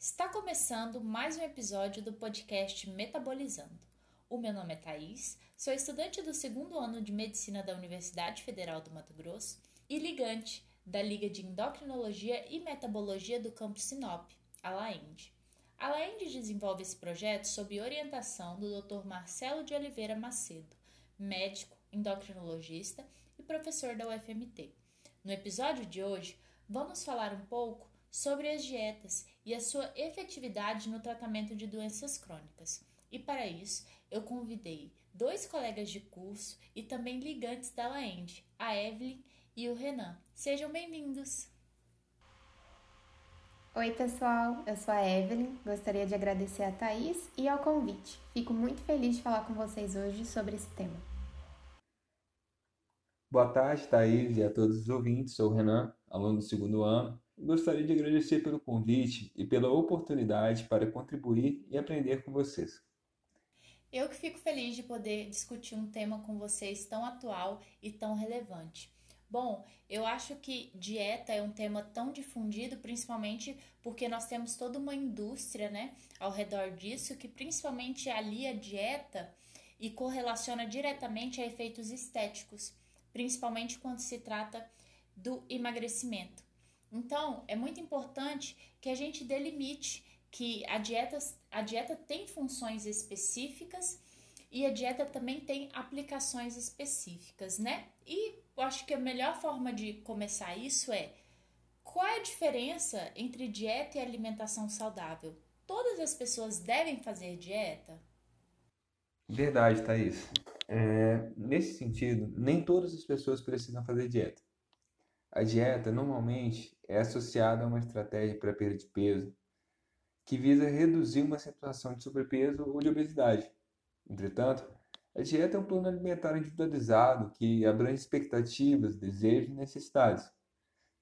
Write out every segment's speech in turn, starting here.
Está começando mais um episódio do podcast Metabolizando. O meu nome é Thaís, sou estudante do segundo ano de Medicina da Universidade Federal do Mato Grosso e ligante da Liga de Endocrinologia e Metabologia do Campo Sinop, a LAEND. A LAEND desenvolve esse projeto sob orientação do Dr. Marcelo de Oliveira Macedo, médico, endocrinologista e professor da UFMT. No episódio de hoje, vamos falar um pouco sobre as dietas e a sua efetividade no tratamento de doenças crônicas. E para isso, eu convidei dois colegas de curso e também ligantes da LAEND, a Evelyn e o Renan. Sejam bem-vindos! Oi, pessoal, eu sou a Evelyn. Gostaria de agradecer a Thaís e ao convite. Fico muito feliz de falar com vocês hoje sobre esse tema. Boa tarde, Thaís, e a todos os ouvintes. Sou o Renan, aluno do segundo ano. Gostaria de agradecer pelo convite e pela oportunidade para contribuir e aprender com vocês. Eu que fico feliz de poder discutir um tema com vocês tão atual e tão relevante. Bom, eu acho que dieta é um tema tão difundido, principalmente porque nós temos toda uma indústria, né, ao redor disso, que principalmente alia a dieta e correlaciona diretamente a efeitos estéticos, principalmente quando se trata do emagrecimento. Então, é muito importante que a gente delimite que a dieta, a dieta tem funções específicas e a dieta também tem aplicações específicas, né? E eu acho que a melhor forma de começar isso é qual é a diferença entre dieta e alimentação saudável? Todas as pessoas devem fazer dieta? Verdade, Thaís. É, nesse sentido, nem todas as pessoas precisam fazer dieta. A dieta normalmente é associada a uma estratégia para perda de peso que visa reduzir uma situação de sobrepeso ou de obesidade. Entretanto, a dieta é um plano alimentar individualizado que abrange expectativas, desejos e necessidades.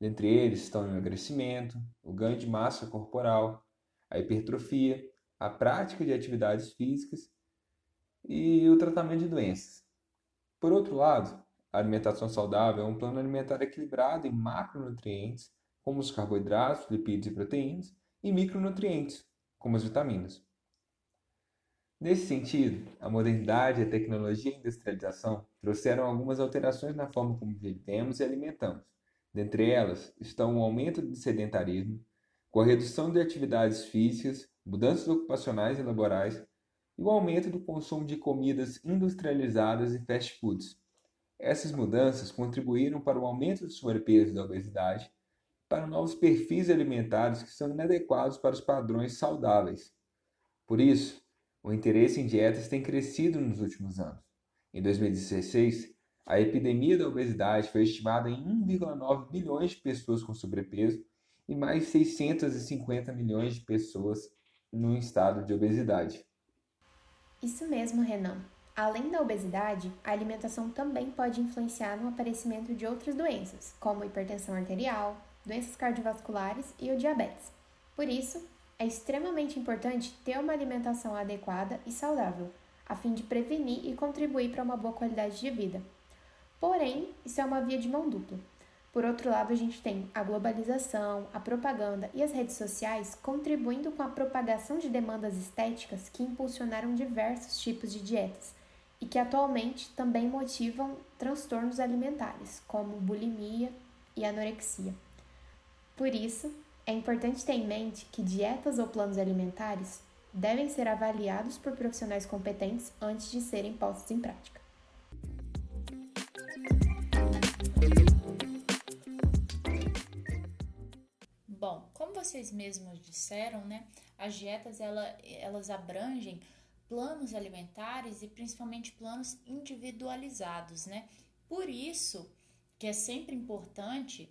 Dentre eles estão o emagrecimento, o ganho de massa corporal, a hipertrofia, a prática de atividades físicas e o tratamento de doenças. Por outro lado, alimentação saudável é um plano alimentar equilibrado em macronutrientes, como os carboidratos, lipídios e proteínas, e micronutrientes, como as vitaminas. Nesse sentido, a modernidade, a tecnologia e a industrialização trouxeram algumas alterações na forma como vivemos e alimentamos. Dentre elas estão o aumento do sedentarismo, com a redução de atividades físicas, mudanças ocupacionais e laborais e o aumento do consumo de comidas industrializadas e fast foods. Essas mudanças contribuíram para o aumento do sobrepeso e da obesidade, para novos perfis alimentares que são inadequados para os padrões saudáveis. Por isso, o interesse em dietas tem crescido nos últimos anos. Em 2016, a epidemia da obesidade foi estimada em 1,9 bilhões de pessoas com sobrepeso e mais 650 milhões de pessoas no estado de obesidade. Isso mesmo, Renan. Além da obesidade, a alimentação também pode influenciar no aparecimento de outras doenças, como hipertensão arterial, doenças cardiovasculares e o diabetes. Por isso, é extremamente importante ter uma alimentação adequada e saudável, a fim de prevenir e contribuir para uma boa qualidade de vida. Porém, isso é uma via de mão dupla. Por outro lado, a gente tem a globalização, a propaganda e as redes sociais contribuindo com a propagação de demandas estéticas que impulsionaram diversos tipos de dietas e que atualmente também motivam transtornos alimentares, como bulimia e anorexia. Por isso, é importante ter em mente que dietas ou planos alimentares devem ser avaliados por profissionais competentes antes de serem postos em prática. Bom, como vocês mesmos disseram, né, as dietas ela, elas abrangem planos alimentares e principalmente planos individualizados, né? Por isso que é sempre importante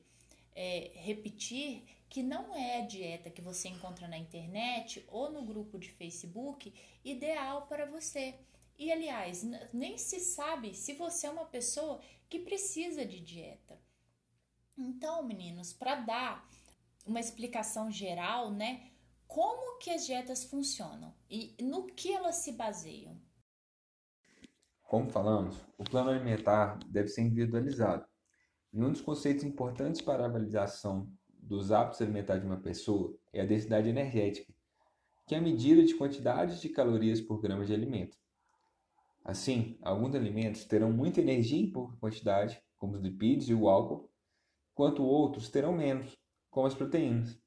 é, repetir que não é a dieta que você encontra na internet ou no grupo de Facebook ideal para você. E aliás, nem se sabe se você é uma pessoa que precisa de dieta. Então, meninos, para dar uma explicação geral, né? Como que as dietas funcionam e no que elas se baseiam? Como falamos, o plano alimentar deve ser individualizado. E um dos conceitos importantes para a avaliação dos hábitos alimentares de uma pessoa é a densidade energética, que é a medida de quantidade de calorias por grama de alimento. Assim, alguns alimentos terão muita energia em pouca quantidade, como os lipídios e o álcool, enquanto outros terão menos, como as proteínas.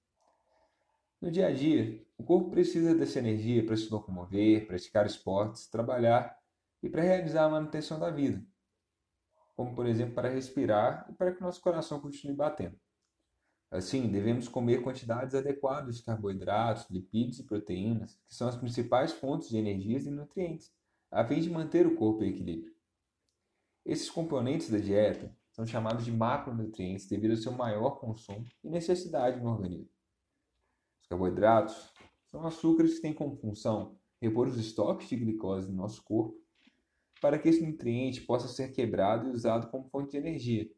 No dia a dia, o corpo precisa dessa energia para se locomover, praticar esportes, trabalhar e para realizar a manutenção da vida, como por exemplo para respirar e para que nosso coração continue batendo. Assim, devemos comer quantidades adequadas de carboidratos, lipídios e proteínas, que são as principais fontes de energias e nutrientes, a fim de manter o corpo em equilíbrio. Esses componentes da dieta são chamados de macronutrientes devido ao seu maior consumo e necessidade no organismo. Os carboidratos são açúcares que têm como função repor os estoques de glicose no nosso corpo para que esse nutriente possa ser quebrado e usado como fonte de energia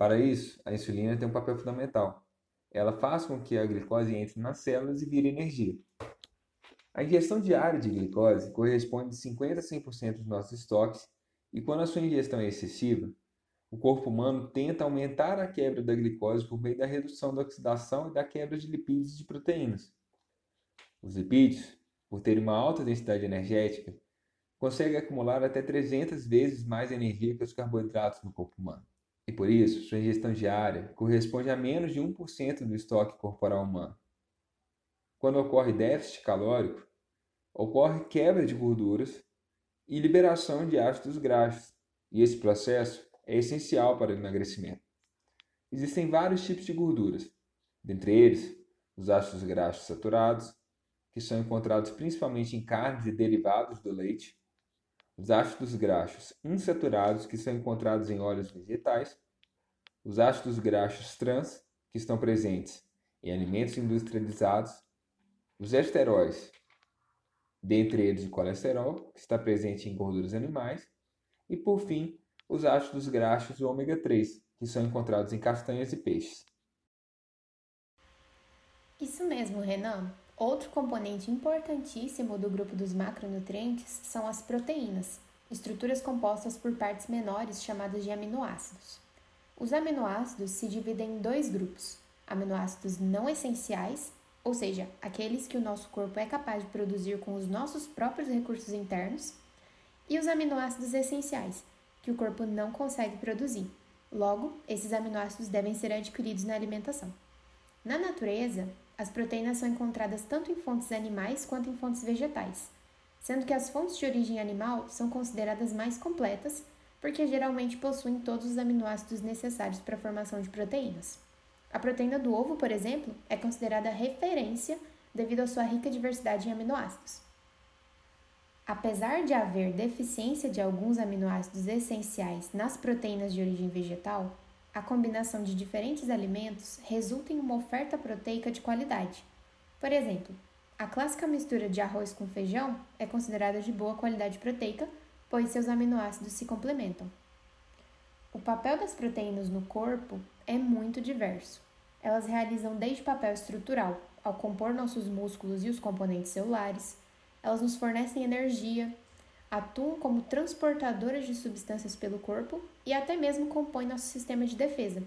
para isso, a insulina tem um papel fundamental. Ela faz com que a glicose entre nas células e vire energia. A ingestão diária de glicose corresponde de 50% a 100% dos nossos estoques, e quando a sua ingestão é excessiva, o corpo humano tenta aumentar a quebra da glicose por meio da redução da oxidação e da quebra de lipídios e de proteínas. Os lipídios, por terem uma alta densidade energética, conseguem acumular até 300 vezes mais energia que os carboidratos no corpo humano. E por isso, sua ingestão diária corresponde a menos de 1% do estoque corporal humano. Quando ocorre déficit calórico, ocorre quebra de gorduras e liberação de ácidos graxos, e esse processo é essencial para o emagrecimento. Existem vários tipos de gorduras, dentre eles os ácidos graxos saturados, que são encontrados principalmente em carnes e derivados do leite, os ácidos graxos insaturados, que são encontrados em óleos vegetais, os ácidos graxos trans, que estão presentes em alimentos industrializados, os esteróis, dentre eles o colesterol, que está presente em gorduras animais, e por fim, os ácidos graxos ômega 3, que são encontrados em castanhas e peixes. Isso mesmo, Renan. Outro componente importantíssimo do grupo dos macronutrientes são as proteínas, estruturas compostas por partes menores chamadas de aminoácidos. Os aminoácidos se dividem em dois grupos: aminoácidos não essenciais, ou seja, aqueles que o nosso corpo é capaz de produzir com os nossos próprios recursos internos, e os aminoácidos essenciais, que o corpo não consegue produzir. Logo, esses aminoácidos devem ser adquiridos na alimentação. Na natureza, as proteínas são encontradas tanto em fontes animais quanto em fontes vegetais, sendo que as fontes de origem animal são consideradas mais completas porque geralmente possuem todos os aminoácidos necessários para a formação de proteínas. A proteína do ovo, por exemplo, é considerada referência devido à sua rica diversidade em aminoácidos. Apesar de haver deficiência de alguns aminoácidos essenciais nas proteínas de origem vegetal, a combinação de diferentes alimentos resulta em uma oferta proteica de qualidade. Por exemplo, a clássica mistura de arroz com feijão é considerada de boa qualidade proteica, pois seus aminoácidos se complementam. O papel das proteínas no corpo é muito diverso. Elas realizam desde papel estrutural, ao compor nossos músculos e os componentes celulares, elas nos fornecem energia, atuam como transportadoras de substâncias pelo corpo e até mesmo compõem nosso sistema de defesa,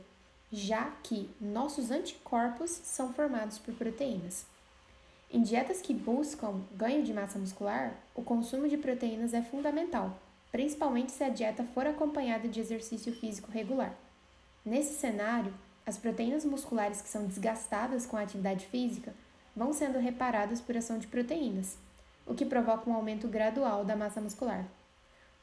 já que nossos anticorpos são formados por proteínas. Em dietas que buscam ganho de massa muscular, o consumo de proteínas é fundamental, principalmente se a dieta for acompanhada de exercício físico regular. Nesse cenário, as proteínas musculares que são desgastadas com a atividade física vão sendo reparadas por ação de proteínas, o que provoca um aumento gradual da massa muscular.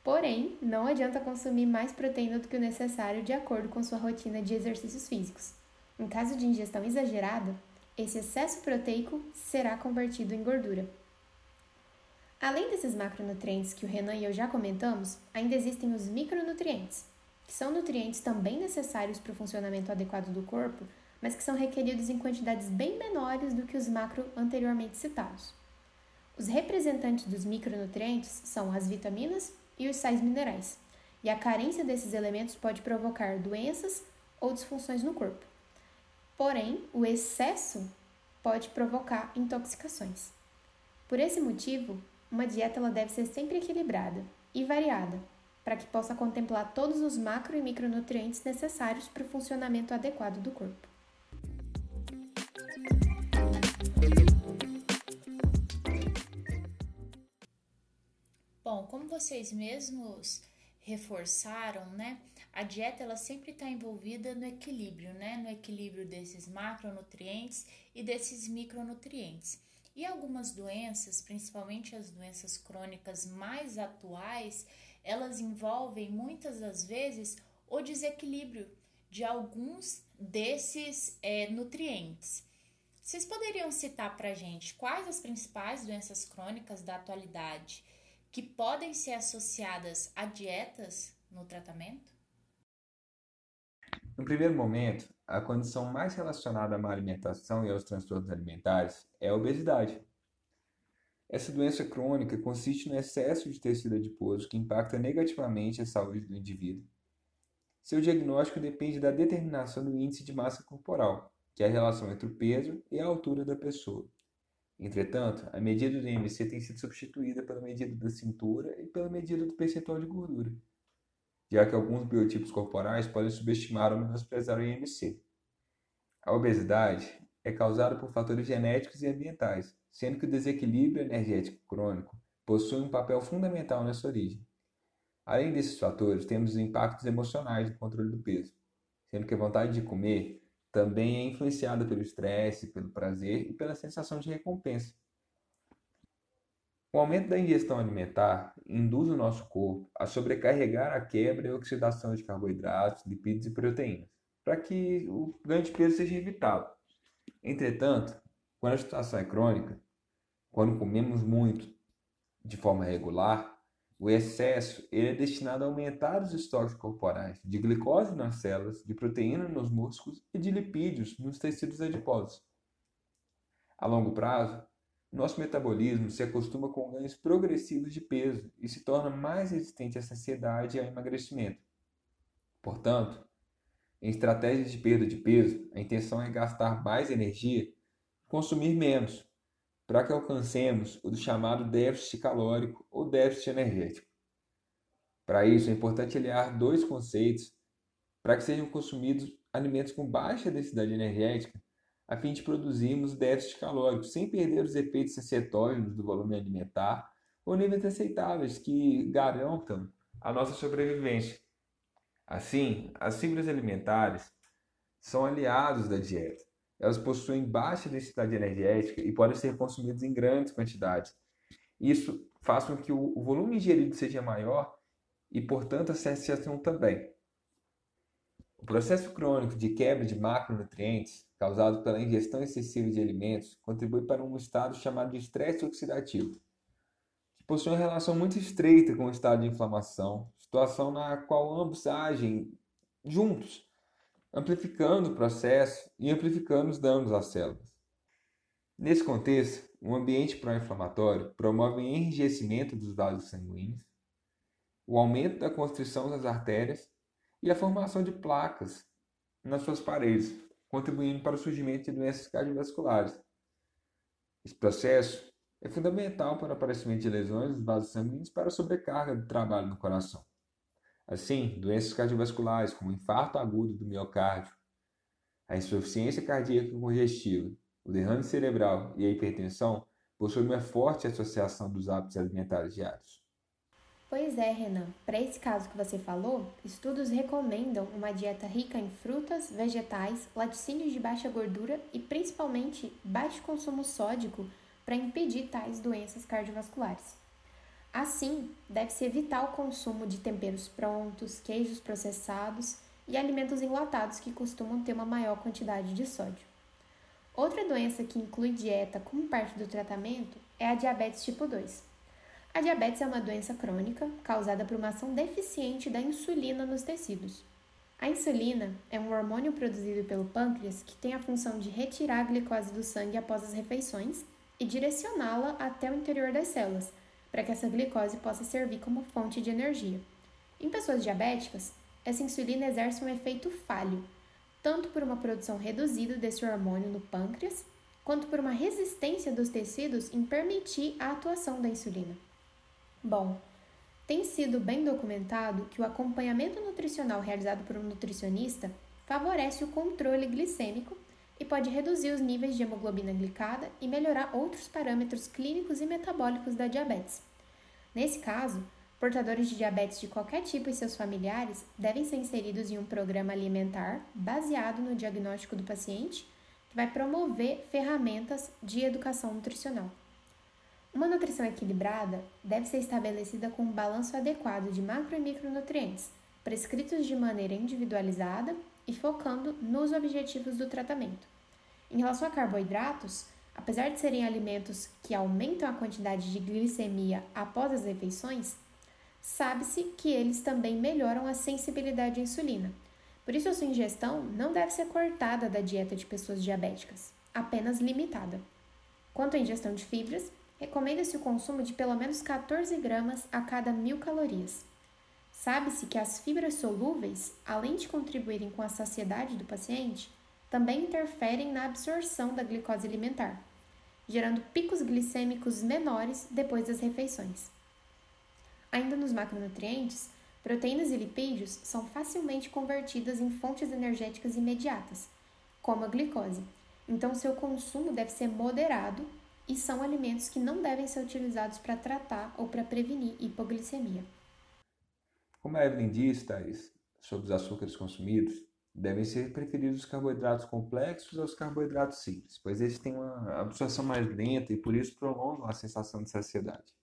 Porém, não adianta consumir mais proteína do que o necessário de acordo com sua rotina de exercícios físicos. Em caso de ingestão exagerada, esse excesso proteico será convertido em gordura. Além desses macronutrientes que o Renan e eu já comentamos, ainda existem os micronutrientes, que são nutrientes também necessários para o funcionamento adequado do corpo, mas que são requeridos em quantidades bem menores do que os macro anteriormente citados. Os representantes dos micronutrientes são as vitaminas e os sais minerais, e a carência desses elementos pode provocar doenças ou disfunções no corpo. Porém, o excesso pode provocar intoxicações. Por esse motivo, uma dieta ela deve ser sempre equilibrada e variada, para que possa contemplar todos os macro e micronutrientes necessários para o funcionamento adequado do corpo. Vocês mesmos reforçaram, né? A dieta ela sempre está envolvida no equilíbrio, né? No equilíbrio desses macronutrientes e desses micronutrientes. E algumas doenças, principalmente as doenças crônicas mais atuais, elas envolvem muitas das vezes o desequilíbrio de alguns desses é, nutrientes. Vocês poderiam citar para gente quais as principais doenças crônicas da atualidade que podem ser associadas a dietas no tratamento? No primeiro momento, a condição mais relacionada à má alimentação e aos transtornos alimentares é a obesidade. Essa doença crônica consiste no excesso de tecido adiposo que impacta negativamente a saúde do indivíduo. Seu diagnóstico depende da determinação do índice de massa corporal, que é a relação entre o peso e a altura da pessoa. Entretanto, a medida do IMC tem sido substituída pela medida da cintura e pela medida do percentual de gordura, já que alguns biotipos corporais podem subestimar ou menosprezar o IMC. A obesidade é causada por fatores genéticos e ambientais, sendo que o desequilíbrio energético crônico possui um papel fundamental nessa origem. Além desses fatores, temos os impactos emocionais do controle do peso, sendo que a vontade de comer também é influenciada pelo estresse, pelo prazer e pela sensação de recompensa. O aumento da ingestão alimentar induz o nosso corpo a sobrecarregar a quebra e oxidação de carboidratos, lipídios e proteínas, para que o ganho de peso seja evitado. Entretanto, quando a situação é crônica, quando comemos muito de forma regular, o excesso ele é destinado a aumentar os estoques corporais de glicose nas células, de proteína nos músculos e de lipídios nos tecidos adiposos. A longo prazo, nosso metabolismo se acostuma com ganhos progressivos de peso e se torna mais resistente à saciedade e ao emagrecimento. Portanto, em estratégias de perda de peso, a intenção é gastar mais energia e consumir menos, para que alcancemos o chamado déficit calórico ou déficit energético. Para isso, é importante aliar dois conceitos para que sejam consumidos alimentos com baixa densidade energética, a fim de produzirmos déficit calórico sem perder os efeitos cetógenos do volume alimentar ou níveis aceitáveis que garantam a nossa sobrevivência. Assim, as fibras alimentares são aliados da dieta elas possuem baixa densidade energética e podem ser consumidas em grandes quantidades. Isso faz com que o volume ingerido seja maior e, portanto, a saciação também. O processo crônico de quebra de macronutrientes, causado pela ingestão excessiva de alimentos, contribui para um estado chamado de estresse oxidativo, que possui uma relação muito estreita com o estado de inflamação, situação na qual ambos agem juntos amplificando o processo e amplificando os danos às células. Nesse contexto, um ambiente pró-inflamatório promove o enrijecimento dos vasos sanguíneos, o aumento da constrição das artérias e a formação de placas nas suas paredes, contribuindo para o surgimento de doenças cardiovasculares. Esse processo é fundamental para o aparecimento de lesões dos vasos sanguíneos para a sobrecarga do trabalho no coração. Assim, doenças cardiovasculares como infarto agudo do miocárdio, a insuficiência cardíaca congestiva, o derrame cerebral e a hipertensão possuem uma forte associação dos hábitos alimentares diários. Pois é, Renan. Para esse caso que você falou, estudos recomendam uma dieta rica em frutas, vegetais, laticínios de baixa gordura e principalmente baixo consumo sódico para impedir tais doenças cardiovasculares. Assim, deve-se evitar o consumo de temperos prontos, queijos processados e alimentos enlatados que costumam ter uma maior quantidade de sódio. Outra doença que inclui dieta como parte do tratamento é a diabetes tipo 2. A diabetes é uma doença crônica causada por uma ação deficiente da insulina nos tecidos. A insulina é um hormônio produzido pelo pâncreas que tem a função de retirar a glicose do sangue após as refeições e direcioná-la até o interior das células, para que essa glicose possa servir como fonte de energia. Em pessoas diabéticas, essa insulina exerce um efeito falho, tanto por uma produção reduzida desse hormônio no pâncreas, quanto por uma resistência dos tecidos em permitir a atuação da insulina. Bom, tem sido bem documentado que o acompanhamento nutricional realizado por um nutricionista favorece o controle glicêmico e pode reduzir os níveis de hemoglobina glicada e melhorar outros parâmetros clínicos e metabólicos da diabetes. Nesse caso, Portadores de diabetes de qualquer tipo e seus familiares devem ser inseridos em um programa alimentar baseado no diagnóstico do paciente, que vai promover ferramentas de educação nutricional. Uma nutrição equilibrada deve ser estabelecida com um balanço adequado de macro e micronutrientes, prescritos de maneira individualizada e focando nos objetivos do tratamento. Em relação a carboidratos, apesar de serem alimentos que aumentam a quantidade de glicemia após as refeições, sabe-se que eles também melhoram a sensibilidade à insulina. Por isso, a sua ingestão não deve ser cortada da dieta de pessoas diabéticas, apenas limitada. Quanto à ingestão de fibras, recomenda-se o consumo de pelo menos 14 gramas a cada mil calorias. Sabe-se que as fibras solúveis, além de contribuírem com a saciedade do paciente, também interferem na absorção da glicose alimentar, gerando picos glicêmicos menores depois das refeições. Ainda nos macronutrientes, proteínas e lipídios são facilmente convertidas em fontes energéticas imediatas, como a glicose. Então, seu consumo deve ser moderado e são alimentos que não devem ser utilizados para tratar ou para prevenir hipoglicemia. Como a Evelyn diz, Thais, sobre os açúcares consumidos, devem ser preferidos os carboidratos complexos aos carboidratos simples, pois eles têm uma absorção mais lenta e por isso prolongam a sensação de saciedade.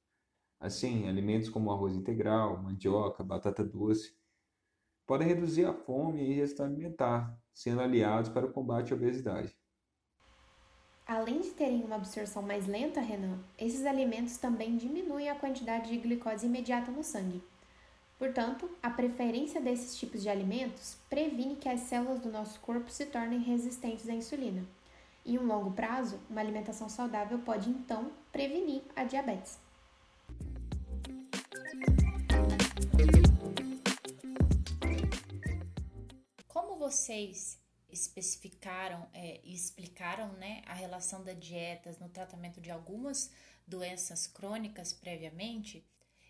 Assim, alimentos como arroz integral, mandioca, batata doce podem reduzir a fome e ingestão alimentar, sendo aliados para o combate à obesidade. Além de terem uma absorção mais lenta, Renan, esses alimentos também diminuem a quantidade de glicose imediata no sangue. Portanto, a preferência desses tipos de alimentos previne que as células do nosso corpo se tornem resistentes à insulina. Em um longo prazo, uma alimentação saudável pode então prevenir a diabetes. vocês especificaram é, e explicaram né, a relação da dietas no tratamento de algumas doenças crônicas previamente,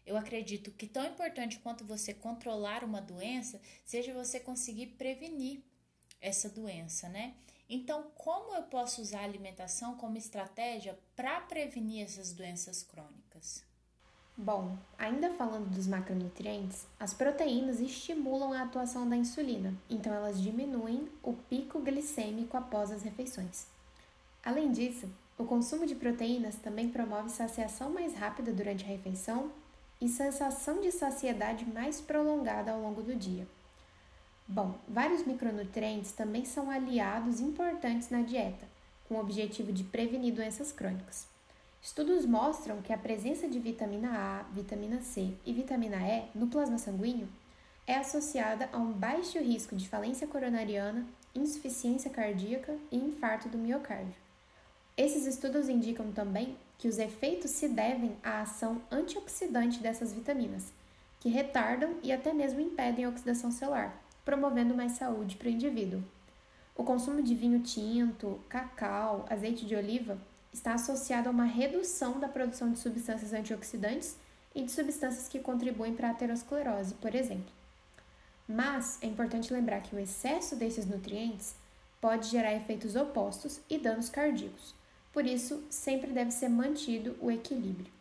eu acredito que tão importante quanto você controlar uma doença seja você conseguir prevenir essa doença, né? Então, como eu posso usar a alimentação como estratégia para prevenir essas doenças crônicas? Bom, ainda falando dos macronutrientes, as proteínas estimulam a atuação da insulina, então elas diminuem o pico glicêmico após as refeições. Além disso, o consumo de proteínas também promove saciação mais rápida durante a refeição e sensação de saciedade mais prolongada ao longo do dia. Bom, vários micronutrientes também são aliados importantes na dieta, com o objetivo de prevenir doenças crônicas. Estudos mostram que a presença de vitamina A, vitamina C e vitamina E no plasma sanguíneo é associada a um baixo risco de falência coronariana, insuficiência cardíaca e infarto do miocárdio. Esses estudos indicam também que os efeitos se devem à ação antioxidante dessas vitaminas, que retardam e até mesmo impedem a oxidação celular, promovendo mais saúde para o indivíduo. O consumo de vinho tinto, cacau, azeite de oliva está associado a uma redução da produção de substâncias antioxidantes e de substâncias que contribuem para a aterosclerose, por exemplo. Mas é importante lembrar que o excesso desses nutrientes pode gerar efeitos opostos e danos cardíacos. Por isso, sempre deve ser mantido o equilíbrio.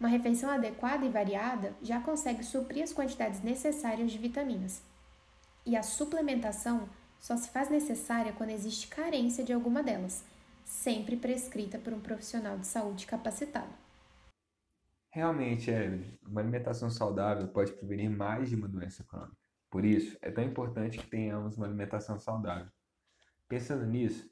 Uma refeição adequada e variada já consegue suprir as quantidades necessárias de vitaminas. E a suplementação só se faz necessária quando existe carência de alguma delas, sempre prescrita por um profissional de saúde capacitado. Realmente, Evelyn, uma alimentação saudável pode prevenir mais de uma doença crônica. Por isso, é tão importante que tenhamos uma alimentação saudável. Pensando nisso,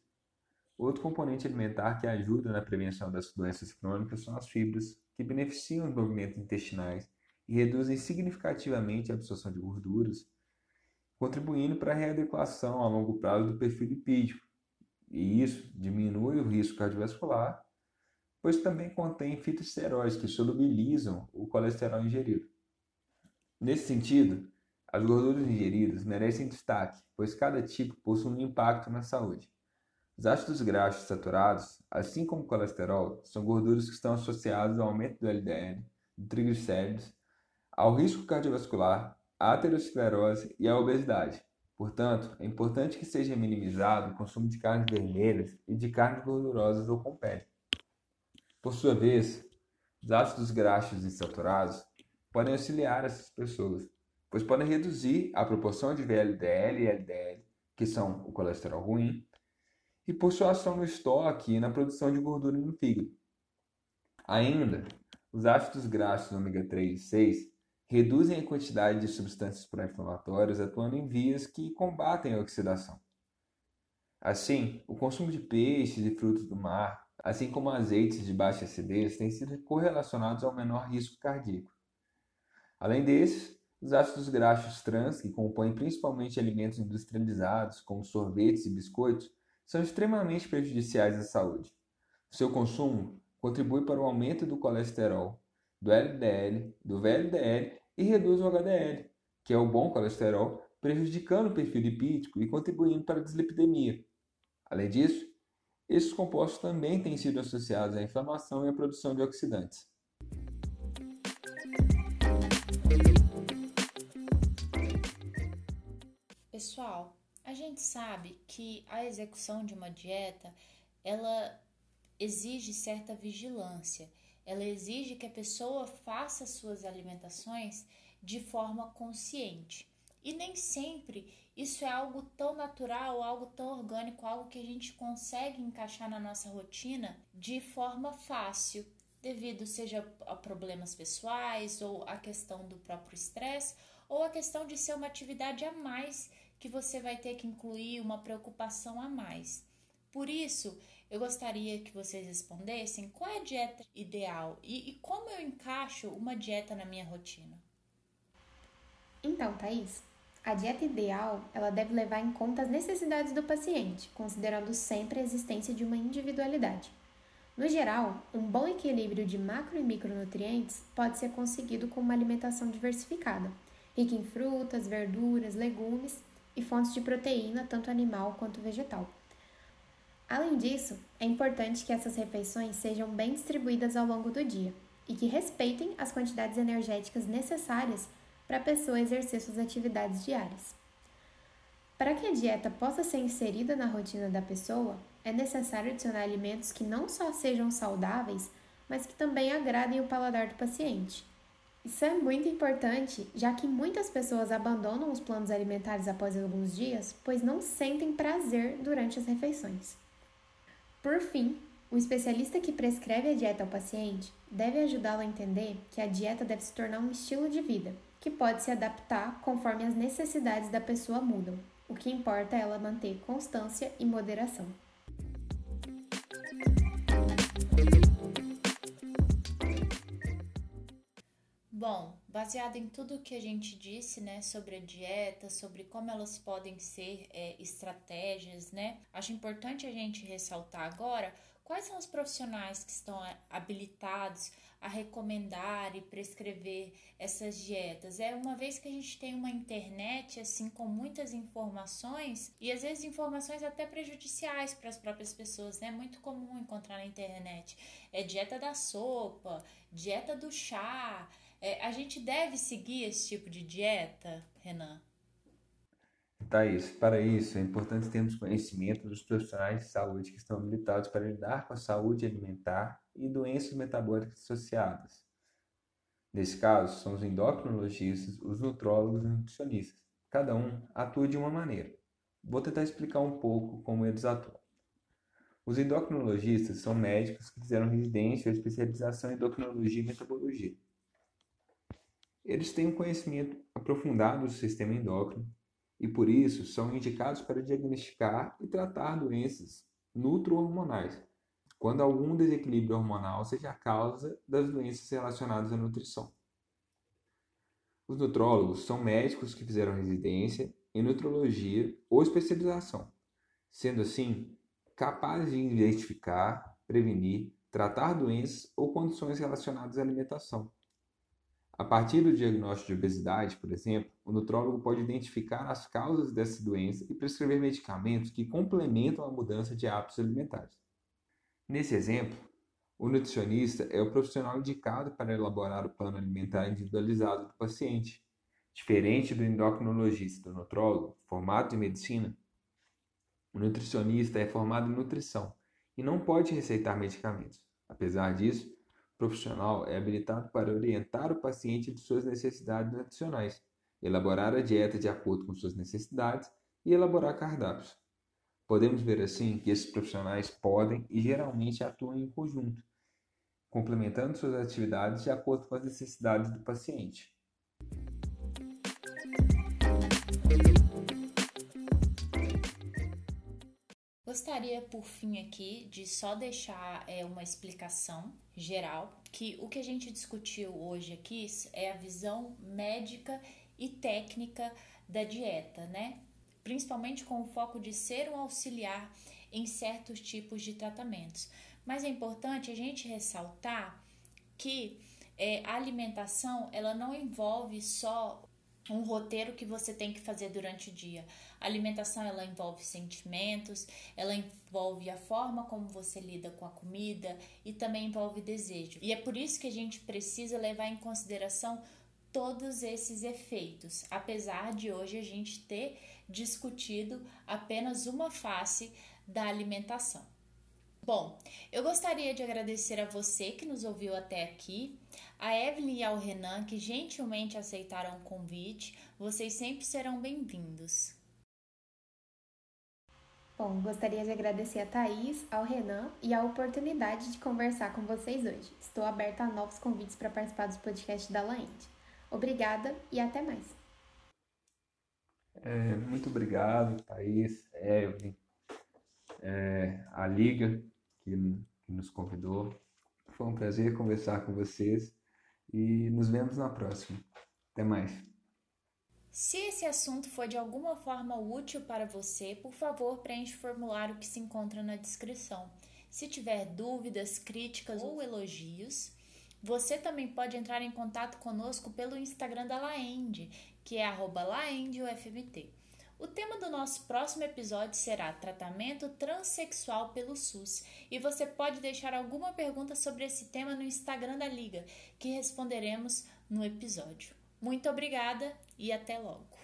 outro componente alimentar que ajuda na prevenção das doenças crônicas são as fibras, que beneficiam os movimentos intestinais e reduzem significativamente a absorção de gorduras, contribuindo para a readequação a longo prazo do perfil lipídico, e isso diminui o risco cardiovascular, pois também contém fitoesteróides que solubilizam o colesterol ingerido. Nesse sentido, as gorduras ingeridas merecem destaque, pois cada tipo possui um impacto na saúde. Os ácidos graxos saturados, assim como o colesterol, são gorduras que estão associadas ao aumento do LDL, do triglicéridos, ao risco cardiovascular, à aterosclerose e à obesidade. Portanto, é importante que seja minimizado o consumo de carnes vermelhas e de carnes gordurosas ou com pele. Por sua vez, os ácidos graxos insaturados podem auxiliar essas pessoas, pois podem reduzir a proporção de VLDL e LDL, que são o colesterol ruim, e por sua ação no estoque e na produção de gordura no fígado. Ainda, os ácidos graxos ômega 3 e 6 reduzem a quantidade de substâncias pró-inflamatórias atuando em vias que combatem a oxidação. Assim, o consumo de peixes e frutos do mar, assim como azeites de baixa acidez, têm sido correlacionados ao menor risco cardíaco. Além desses, os ácidos graxos trans, que compõem principalmente alimentos industrializados, como sorvetes e biscoitos, são extremamente prejudiciais à saúde. seu consumo contribui para o aumento do colesterol, do LDL, do VLDL e reduz o HDL, que é o bom colesterol, prejudicando o perfil lipídico e contribuindo para a dislipidemia. Além disso, esses compostos também têm sido associados à inflamação e à produção de oxidantes. Pessoal, a gente sabe que a execução de uma dieta, ela exige certa vigilância. Ela exige que a pessoa faça suas alimentações de forma consciente. E nem sempre isso é algo tão natural, algo tão orgânico, algo que a gente consegue encaixar na nossa rotina de forma fácil, devido seja a problemas pessoais ou a questão do próprio estresse ou a questão de ser uma atividade a mais que você vai ter que incluir uma preocupação a mais. Por isso, eu gostaria que vocês respondessem qual é a dieta ideal e, e como eu encaixo uma dieta na minha rotina. Então, Thaís, a dieta ideal ela deve levar em conta as necessidades do paciente, considerando sempre a existência de uma individualidade. No geral, um bom equilíbrio de macro e micronutrientes pode ser conseguido com uma alimentação diversificada, rica em frutas, verduras, legumes e fontes de proteína, tanto animal quanto vegetal. Além disso, é importante que essas refeições sejam bem distribuídas ao longo do dia e que respeitem as quantidades energéticas necessárias para a pessoa exercer suas atividades diárias. Para que a dieta possa ser inserida na rotina da pessoa, é necessário adicionar alimentos que não só sejam saudáveis, mas que também agradem o paladar do paciente. Isso é muito importante, já que muitas pessoas abandonam os planos alimentares após alguns dias, pois não sentem prazer durante as refeições. Por fim, o especialista que prescreve a dieta ao paciente deve ajudá-lo a entender que a dieta deve se tornar um estilo de vida, que pode se adaptar conforme as necessidades da pessoa mudam. O que importa é ela manter constância e moderação. Bom, baseado em tudo que a gente disse, né, sobre a dieta, sobre como elas podem ser é, estratégias, né, acho importante a gente ressaltar agora quais são os profissionais que estão é, habilitados a recomendar e prescrever essas dietas. É uma vez que a gente tem uma internet assim com muitas informações e às vezes informações até prejudiciais para as próprias pessoas, né? É muito comum encontrar na internet. É dieta da sopa, dieta do chá, é, a gente deve seguir esse tipo de dieta, Renan? Thaís, para isso é importante termos conhecimento dos profissionais de saúde que estão habilitados para lidar com a saúde alimentar e doenças metabólicas associadas. Nesse caso, são os endocrinologistas, os nutrólogos e nutricionistas. Cada um atua de uma maneira. Vou tentar explicar um pouco como eles atuam. Os endocrinologistas são médicos que fizeram residência ou especialização em endocrinologia e metabologia. Eles têm um conhecimento aprofundado do sistema endócrino e, por isso, são indicados para diagnosticar e tratar doenças nutro-hormonais, quando algum desequilíbrio hormonal seja a causa das doenças relacionadas à nutrição. Os nutrólogos são médicos que fizeram residência em nutrologia ou especialização, sendo assim capazes de identificar, prevenir, tratar doenças ou condições relacionadas à alimentação a partir do diagnóstico de obesidade, por exemplo, o nutrólogo pode identificar as causas dessa doença e prescrever medicamentos que complementam a mudança de hábitos alimentares. Nesse exemplo, o nutricionista é o profissional indicado para elaborar o plano alimentar individualizado do paciente. Diferente do endocrinologista e do nutrólogo, formado em medicina, o nutricionista é formado em nutrição e não pode receitar medicamentos. Apesar disso, profissional é habilitado para orientar o paciente de suas necessidades nutricionais, elaborar a dieta de acordo com suas necessidades e elaborar cardápios. Podemos ver assim que esses profissionais podem e geralmente atuam em conjunto, complementando suas atividades de acordo com as necessidades do paciente. Gostaria, por fim, aqui de só deixar é, uma explicação geral que o que a gente discutiu hoje aqui é a visão médica e técnica da dieta, né? Principalmente com o foco de ser um auxiliar em certos tipos de tratamentos. Mas é importante a gente ressaltar que é, a alimentação ela não envolve só um roteiro que você tem que fazer durante o dia. A alimentação ela envolve sentimentos, ela envolve a forma como você lida com a comida e também envolve desejo. E é por isso que a gente precisa levar em consideração todos esses efeitos, apesar de hoje a gente ter discutido apenas uma face da alimentação. Bom, eu gostaria de agradecer a você que nos ouviu até aqui, a Evelyn e ao Renan que gentilmente aceitaram o convite. Vocês sempre serão bem-vindos. Bom, gostaria de agradecer a Thaís, ao Renan e a oportunidade de conversar com vocês hoje. Estou aberta a novos convites para participar dos podcasts da Laende. Obrigada e até mais. É, muito obrigado, Thaís, Evelyn, é, a Liga que, que nos convidou. Foi um prazer conversar com vocês e nos vemos na próxima. Até mais. Se esse assunto foi de alguma forma útil para você, por favor, preencha o formulário que se encontra na descrição. Se tiver dúvidas, críticas ou elogios, você também pode entrar em contato conosco pelo Instagram da Laende, que é laendeufmt. O tema do nosso próximo episódio será tratamento transexual pelo SUS e você pode deixar alguma pergunta sobre esse tema no Instagram da Liga, que responderemos no episódio. Muito obrigada e até logo!